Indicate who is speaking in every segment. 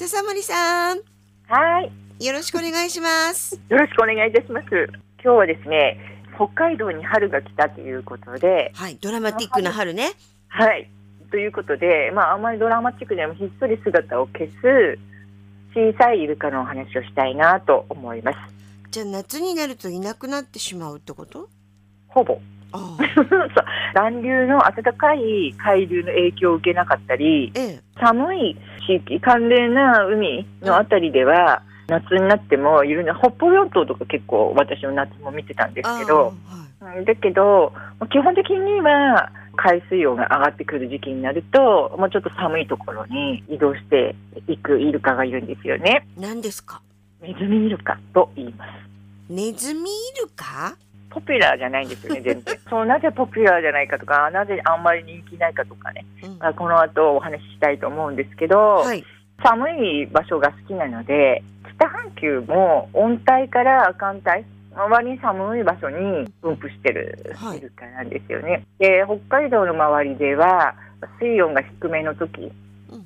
Speaker 1: 笹森さん、
Speaker 2: はい。
Speaker 1: よろしくお願いします。
Speaker 2: よろしくお願いいたします。今日はですね、北海道に春が来たということで、
Speaker 1: はい、ドラマティックな春ね。
Speaker 2: はい。ということで、まあ、あまりドラマチックでもひっそり姿を消す小さいイルカのお話をしたいなと思います。
Speaker 1: じゃあ夏になるといなくなってしまうってこと？
Speaker 2: ほぼ。
Speaker 1: あ
Speaker 2: そう暖流の暖かい海流の影響を受けなかったり、
Speaker 1: あ、ええ、
Speaker 2: 寒い地域、寒冷な海のあたりでは、夏になってもいるね、北方四島とか結構私の夏も見てたんですけど、
Speaker 1: はい
Speaker 2: うんだけど、基本的には海水温が上がってくる時期になると、もうちょっと寒いところに移動していくイルカがいるんですよね。
Speaker 1: 何ですか？
Speaker 2: ネズミイルカと言います。
Speaker 1: ネズミイルカ？
Speaker 2: ポピュラーじゃないんですよね、全然。そう、なぜポピュラーじゃないかとか、なぜあんまり人気ないかとかね、
Speaker 1: うん
Speaker 2: まあこの後お話ししたいと思うんですけど、
Speaker 1: はい。
Speaker 2: 寒い場所が好きなので北半球も温帯から寒帯割に寒い場所に分布してる
Speaker 1: はい
Speaker 2: イルカなんですよね。で北海道の周りでは水温が低めの時
Speaker 1: うん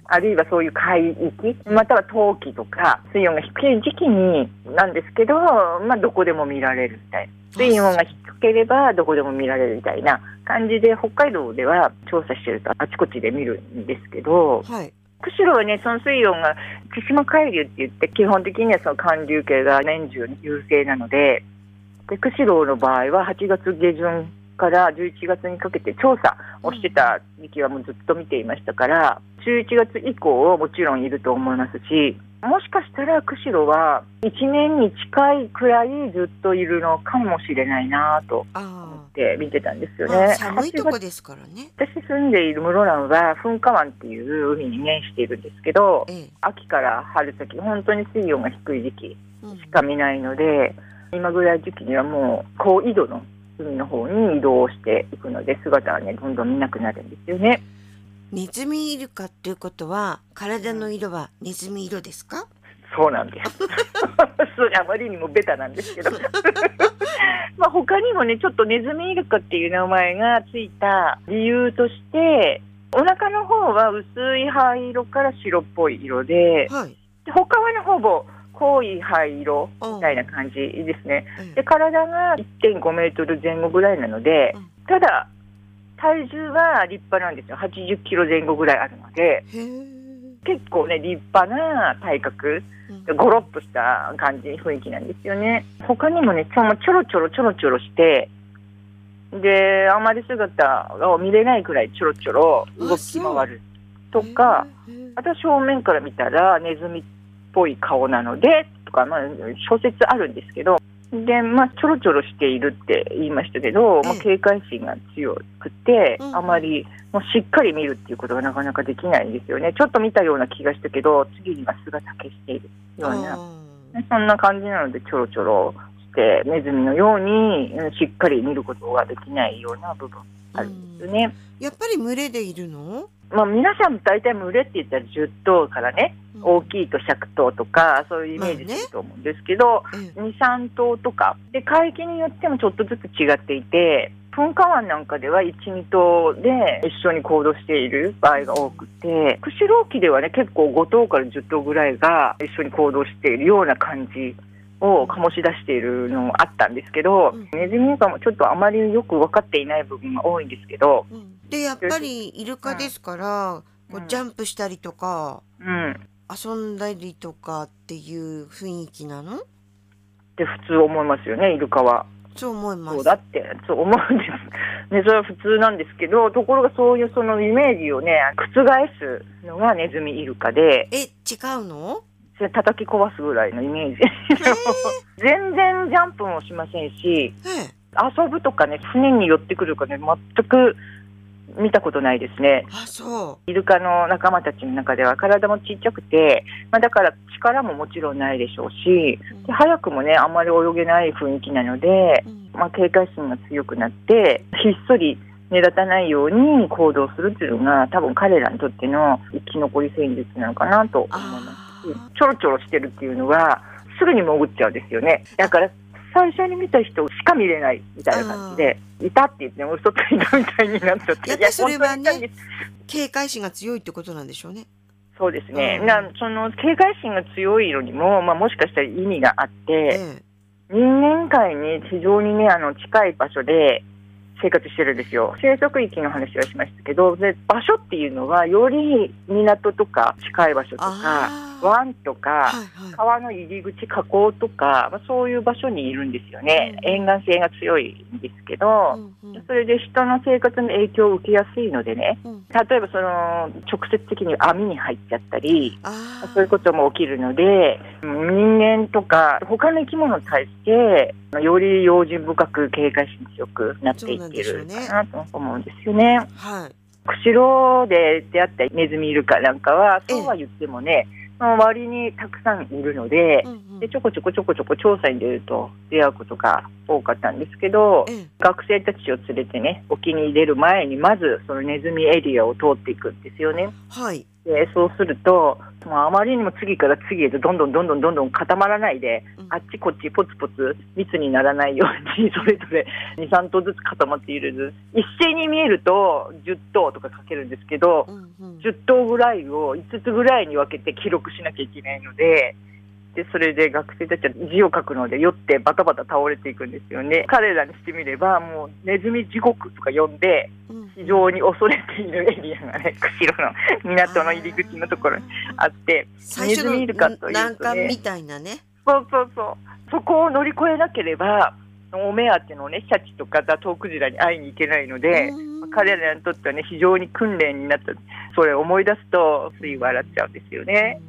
Speaker 2: あるいはそういう海域または冬季とか水温が低い時期になんですけど、まあ、どこでも見られるみたいな水温が低ければどこでも見られるみたいな感じで北海道では調査してるとあちこちで見るんですけど
Speaker 1: はい。
Speaker 2: 釧路はね、その水温が千島海流って言って、基本的にはその寒流系が年中優勢なので、で釧路の場合は8月下旬から11月にかけて調査をしてた時期はもうずっと見ていましたから、11月以降もちろんいると思いますし、もしかしたら釧路は1年に近いくらいずっといるのかもしれないなと思
Speaker 1: あ
Speaker 2: って見てたんですよね。
Speaker 1: 寒いと
Speaker 2: 8月
Speaker 1: こですからね。
Speaker 2: 私住んでいる室蘭は噴火湾っていう海に面しているんですけど、
Speaker 1: ええ、
Speaker 2: 秋から春先、本当に水温が低い時期
Speaker 1: うん
Speaker 2: しか見ないので、今ぐらいの時期にはもう高緯度の海の方に移動していくので、姿はね、どんどん見なくなるんですよね。
Speaker 1: ネズミイルカっていうことは体の色はネズミ色ですか？
Speaker 2: そうなんです。あまりにもベタなんですけど。まあ他にもね、ちょっとネズミイルカっていう名前がついた理由として、お腹の方は薄い灰色から白っぽい色で、
Speaker 1: はい。
Speaker 2: で他はね、ほぼ濃い灰色
Speaker 1: み
Speaker 2: みたいな感じですね。
Speaker 1: ええ
Speaker 2: で、体が1.5メートル前後ぐらいなので
Speaker 1: うん、
Speaker 2: ただ、体重は立派なんですよ。80キロ前後ぐらいあるので。結構ね、立派な体格、
Speaker 1: うん
Speaker 2: ゴロッとした感じ、雰囲気なんですよね。他にもね、ちょちょろちょろちょろちょろして、で、あまり姿を見れないくらいちょろちょろ動き回るとか。あとは正面から見たらネズミっぽい顔なのでとか、まあ、諸説あるんですけどで、まあ、ちょろちょろしているって言いましたけど、まあ
Speaker 1: ええ、
Speaker 2: 警戒心が強くて、
Speaker 1: うん
Speaker 2: あまりもうしっかり見るっていうことがなかなかできないんですよね。ちょっと見たような気がしたけど次には姿消しているような。
Speaker 1: あ
Speaker 2: そんな感じなのでちょろちょろしてネズミのようにうんしっかり見ることができないような部分あるんですよね。
Speaker 1: ーやっぱり群れでいるの？
Speaker 2: まあ、皆さん大体群れって言ったら10頭からね大きいと100頭とかそういうイメージすると思うんですけど、
Speaker 1: ええ。
Speaker 2: 23頭とか。で海域によってもちょっとずつ違っていて噴火湾なんかでは12頭で一緒に行動している場合が多くて釧路沖ではね結構5頭から10頭ぐらいが一緒に行動しているような感じを醸し出しているのもあったんですけど、
Speaker 1: うん
Speaker 2: ネズミイルカもちょっとあまりよく分かっていない部分が多いんですけど、
Speaker 1: うんでやっぱりイルカですから、こ
Speaker 2: う
Speaker 1: うんジャンプしたりとか
Speaker 2: うん、
Speaker 1: 遊んだりとかっていう雰囲気なの？
Speaker 2: って普通思いますよねイルカは。
Speaker 1: そう思います。
Speaker 2: そうだってそう思うんです。ね、それは普通なんですけど、ところがそういうそのイメージをね、覆すのがネズミイルカで、
Speaker 1: え違うの？
Speaker 2: 叩き壊すぐらいのイメージ。全然ジャンプもしませんし、
Speaker 1: ええ
Speaker 2: 遊ぶとかね、船に寄ってくるかね、全く見たことないですね。
Speaker 1: あそ
Speaker 2: イルカの仲間たちの中では体もちっちゃくて、まあ、だから力ももちろんないでしょうし、
Speaker 1: う。
Speaker 2: で早くもね、あんまり泳げない雰囲気なので、
Speaker 1: うん
Speaker 2: まあ、警戒心が強くなってひっそり目立たないように行動するっていうのが多分彼らにとっての生き残り戦術なのかなと思います
Speaker 1: あ
Speaker 2: ちょろちょろしてるっていうのはすぐに潜っちゃうんですよね。だから最初に見た人しか見れないみたいな感じでいたって言っても嘘ついたみたいになっちゃって
Speaker 1: やっぱりそれはね警戒心が強いってことなんでしょうね。
Speaker 2: そうですね、
Speaker 1: うん。
Speaker 2: なその警戒心が強いのにも、まあ、もしかしたら意味があって、
Speaker 1: ええ。
Speaker 2: 人間界に非常にね、あの近い場所で生活してるんですよ。生息域の話はしましたけど、で場所っていうのは、より港とか近い場所とか、湾とか、川の入り口、河口とか、まあ、そういう場所にいるんですよね。
Speaker 1: うん。
Speaker 2: 沿岸性が強いんですけど、それで人の生活の影響を受けやすいのでね、
Speaker 1: うん。
Speaker 2: 例えばその直接的に網に入っちゃったり、
Speaker 1: あ
Speaker 2: そういうことも起きるので、人間とか他の生き物に対して、より用心深く警戒心強くなっていってるかなと思うんですよね。
Speaker 1: はい。
Speaker 2: 釧路で出会ったネズミイルカなんかは、
Speaker 1: ええ
Speaker 2: そうは言ってもね、その割にたくさんいるので、
Speaker 1: うんうん。
Speaker 2: でちょこちょこちょこちょこ調査に出ると出会うことが多かったんですけど、
Speaker 1: ええ。
Speaker 2: 学生たちを連れてね、沖に出る前に、まずそのネズミエリアを通っていくんですよね。
Speaker 1: はい
Speaker 2: でそうすると、あまりにも次から次へとどんどんどんどんどんどん固まらないで、
Speaker 1: うん。
Speaker 2: あっちこっちポツポツ密にならないように、それぞれ2、3頭ずつ固まっている一斉に見えると10頭とかかけるんですけど、
Speaker 1: うんうん。
Speaker 2: 10頭ぐらいを5つぐらいに分けて記録しなきゃいけないので、でそれで学生たちは字を書くので酔ってバタバタ倒れていくんですよね。彼らにしてみればもうネズミ地獄とか呼んで
Speaker 1: うん
Speaker 2: 非常に恐れているエリアがね釧路の港の入り口のところにあってネズミイルカと
Speaker 1: の
Speaker 2: いうとね
Speaker 1: 難関みたいなね
Speaker 2: そうそうそうそこを乗り越えなければお目当てのねシャチとかザトウクジラに会いに行けないので。
Speaker 1: うん
Speaker 2: 彼らにとってはね非常に訓練になったそれを思い出すとつい笑っちゃうんですよね。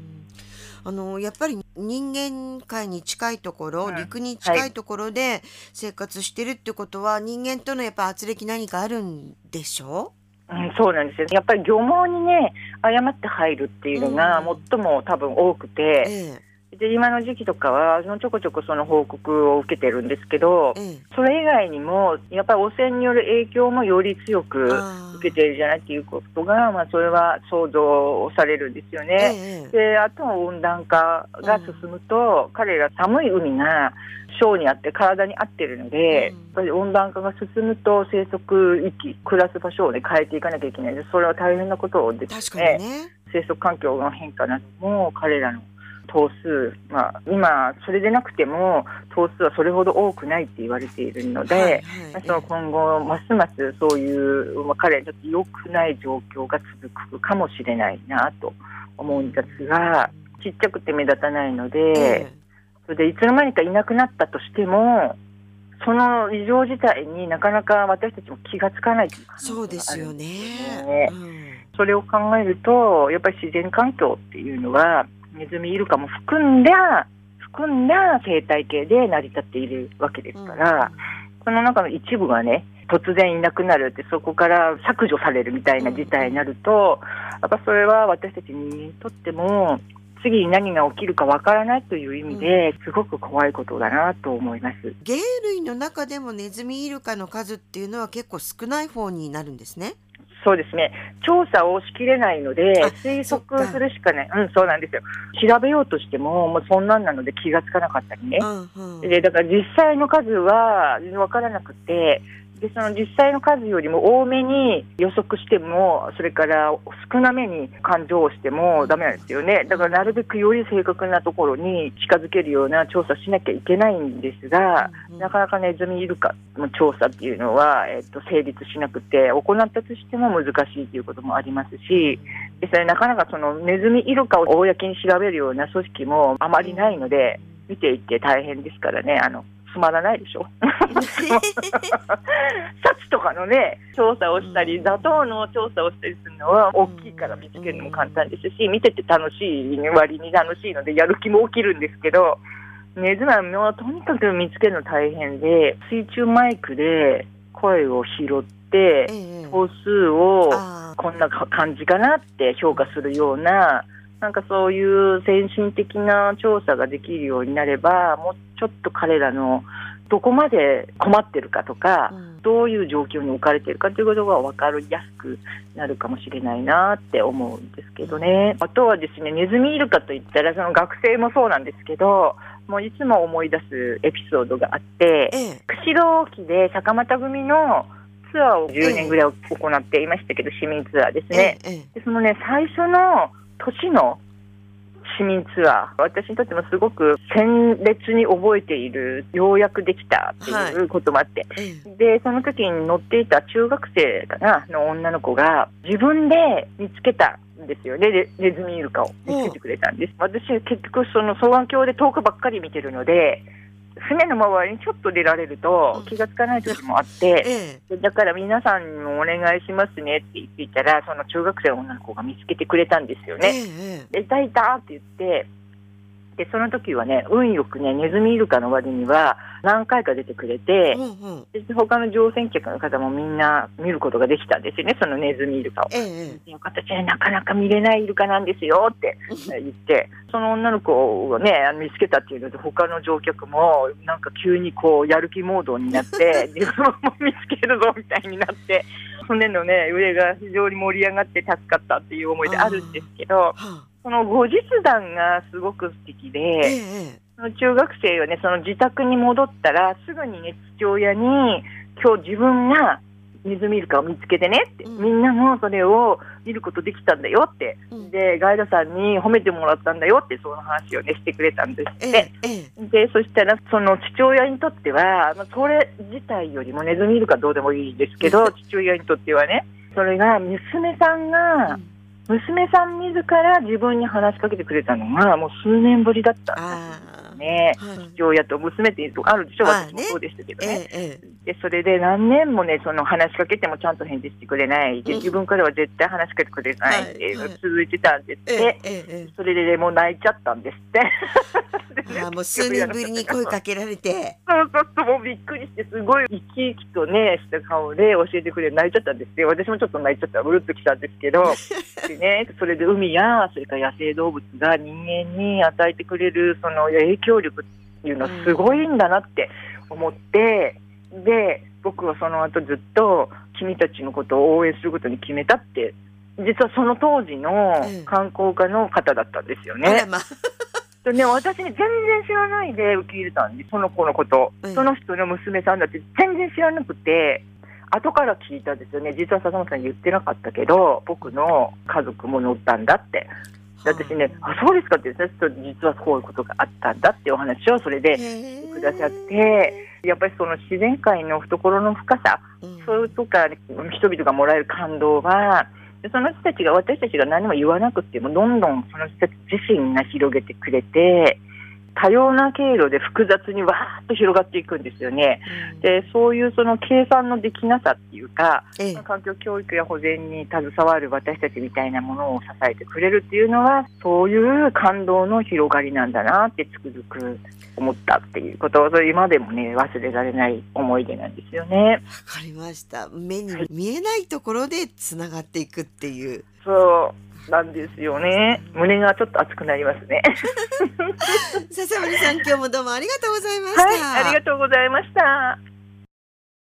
Speaker 1: あのやっぱり人間界に近いところ、
Speaker 2: うん。
Speaker 1: 陸に近いところで生活してるってことは、人間とのやっぱ圧力何かあるんでしょ？
Speaker 2: うん、そうなんですよ。やっぱり漁網にね誤って入るっていうのが
Speaker 1: うん。
Speaker 2: 最も多分多くて、
Speaker 1: え
Speaker 2: で今の時期とかはそのちょこちょこその報告を受けてるんですけど
Speaker 1: ええ。
Speaker 2: それ以外にもやっぱり汚染による影響もより強
Speaker 1: え
Speaker 2: く受けているじゃないっていうことが、まあ、それは想像されるんですよね。
Speaker 1: ええ
Speaker 2: であとは温暖化が進むと、彼ら寒い海が小にあって体に合ってるので、
Speaker 1: うん。
Speaker 2: やっぱり温暖化が進むと生息域暮らす場所を、ね、変えていかなきゃいけない。でそれは大変なことです
Speaker 1: 確か
Speaker 2: ね
Speaker 1: にね。
Speaker 2: 生息環境の変化なども彼らの頭数、まあ、今それでなくても頭数はそれほど多くないって言われているので、
Speaker 1: はいはい。
Speaker 2: まあその今後、ますますそういう、まあ、彼にとって良くない状況が続くかもしれないなと思うんですが、ちっちゃくて目立たないので、
Speaker 1: え
Speaker 2: それでいつの間にかいなくなったとしても、その異常事態になかなか私たちも気がつかないという
Speaker 1: え
Speaker 2: 可能性が
Speaker 1: そうですよね。
Speaker 2: ね。
Speaker 1: うん。
Speaker 2: それを考えると、やっぱり自然環境っていうのは、ネズミイルカも含んだ、含んだ生態系で成り立っているわけですから、その中の一部がね、突然いなくなるって、そこから削除されるみたいな事態になると、やっぱそれは私たちにとっても、次に何が起きるかわからないという意味で、すごく怖いことだなと思います。
Speaker 1: 鯨類の中でもネズミイルカの数っていうのは結構少ない方になるんですね。
Speaker 2: そうですね。調査をしきれないので
Speaker 1: あ、
Speaker 2: 推測するしかない。うん、そうなんですよ。調べようとしても、もうそんなんなので気がつかなかったりね。
Speaker 1: うんうん
Speaker 2: で、だから実際の数は分からなくて、で、その実際の数よりも多めに予測しても、それから少なめに勘定をしてもダメなんですよね。だからなるべくより正確なところに近づけるような調査しなきゃいけないんですが、
Speaker 1: うんうん
Speaker 2: なかなかネズミイルカの調査っていうのは、えっと、成立しなくて、行ったとしても難しいということもありますし、でそれなかなかそのネズミイルカを公に調べるような組織もあまりないので、見ていて大変ですからね、あのつまらないでしょ。シャチとかのね、調査をしたり、
Speaker 1: うん。
Speaker 2: ザトウの調査をしたりするのは大きいから見つけるのも簡単ですし、見てて楽しい割に楽しいので、やる気も起きるんですけど、ネズミはとにかく見つけるの大変で、水中マイクで声を拾って、
Speaker 1: ええ。
Speaker 2: 頭数をこんな感じかなって評価するような、なんかそういう先進的な調査ができるようになれば、もうちょっと彼らのどこまで困ってるかとか、
Speaker 1: うん
Speaker 2: どういう状況に置かれているかということが分かりやすくなるかもしれないなって思うんですけどね。あとはですね、ネズミイルカといったら、その学生もそうなんですけど、もういつも思い出すエピソードがあって、
Speaker 1: ええ
Speaker 2: 釧路沖で坂又組のツアーを10年ぐらい行っていましたけど、市民ツアーですね。
Speaker 1: ええ
Speaker 2: でそのね、最初の年の市民ツアー、私にとってもすごく鮮烈に覚えている、ようやくできたっていうこともあって、
Speaker 1: ええ。
Speaker 2: で、その時に乗っていた中学生かな、の女の子が自分で見つけたんですよね、レネズミイルカを見つけてくれたんです。私、結局、その双眼鏡で遠くばっかり見てるので、船の周りにちょっと出られると気がつかない時もあって、
Speaker 1: ええ。
Speaker 2: でだから皆さんにもお願いしますねって言っていたら、その中学生の女の子が見つけてくれたんですよ
Speaker 1: え
Speaker 2: ね。
Speaker 1: え
Speaker 2: で、いたいたって言って、で、その時はね、運よくね、ネズミイルカの割には何回か出てくれて、
Speaker 1: うんうん。
Speaker 2: で他の乗船客の方もみんな見ることができたんですよね、そのネズミイルカを。
Speaker 1: えええ
Speaker 2: よかったなかなか見れないイルカなんですよって言って、その女の子をね、見つけたっていうので、他の乗客もなんか急にこう、やる気モードになって、自分も見つけるぞみたいになって、船のね、上が非常に盛り上がって助かったっていう思いであるんですけど、
Speaker 1: はあ
Speaker 2: その後日談がすごく素敵で、
Speaker 1: ええ。え
Speaker 2: その中学生はね、その自宅に戻ったら、すぐにね、父親に、今日自分がネズミイルカを見つけてねって、
Speaker 1: うん。
Speaker 2: みんなもそれを見ることできたんだよって、
Speaker 1: うん。
Speaker 2: で、ガイドさんに褒めてもらったんだよって、その話をね、してくれたんです
Speaker 1: え
Speaker 2: って。
Speaker 1: えええ
Speaker 2: で、そしたら、その父親にとっては、まあ、それ自体よりもネズミイルカどうでもいいんですけど、父親にとってはね、それが娘さんが、娘さん自ら自分に話しかけてくれたのが、もう数年ぶりだったんです。ね。
Speaker 1: はい
Speaker 2: 父親と娘ってあるでしょ、私もそうでしたけど
Speaker 1: え
Speaker 2: ね。
Speaker 1: ええ
Speaker 2: で、それで何年もね、その話しかけてもちゃんと返事してくれない。で、
Speaker 1: うん
Speaker 2: 自分からは絶対話しかけてくれないっていうの続いてたんですって。それでね、もう泣いちゃったんですって。
Speaker 1: ああもう数年ぶりに声かけられて
Speaker 2: そうそうそう、もうびっくりして、すごい生き生きとね、した顔で教えてくれて泣いちゃったんですよ。私もちょっと泣いちゃった、うるっときたんですけど。でね、それで海や、それから野生動物が人間に与えてくれる、その影響力っていうのはすごいんだなって思って、で、僕はその後ずっと、君たちのことを応援することに決めたって、実はその当時の
Speaker 1: ええ
Speaker 2: 観光家の方だったんですよね。
Speaker 1: あらまあ
Speaker 2: でね、私ね、全然知らないで受け入れたんです、その子のこと。
Speaker 1: うん
Speaker 2: その人の娘さんだって全然知らなくて、後から聞いたんですよね。実は笹本さん言ってなかったけど、僕の家族も乗ったんだって。で私ね、あ、そうですかって言って、実はこういうことがあったんだっていうお話をそれでくださって、やっぱりその自然界の懐の深さ、
Speaker 1: うん。
Speaker 2: そういうとか、人々がもらえる感動は、でその人たちが、私たちが何も言わなくても、どんどんその人たち自身が広げてくれて、多様な経路で複雑にわーっと広がっていくんですよね。で、そういうその計算のできなさっていうか、
Speaker 1: ええ。
Speaker 2: 環境教育や保全に携わる私たちみたいなものを支えてくれるっていうのは、そういう感動の広がりなんだなってつくづく思ったっていうこと。を、それ今でもね、忘れられない思い出なんですよね。
Speaker 1: わかりました。目に見えないところでつながっていくっていう。
Speaker 2: そうなんですよね。胸がちょっと熱くなりますね。
Speaker 1: 笹森さん今日もどうもありがとうございました、
Speaker 2: はい、ありがとうございました。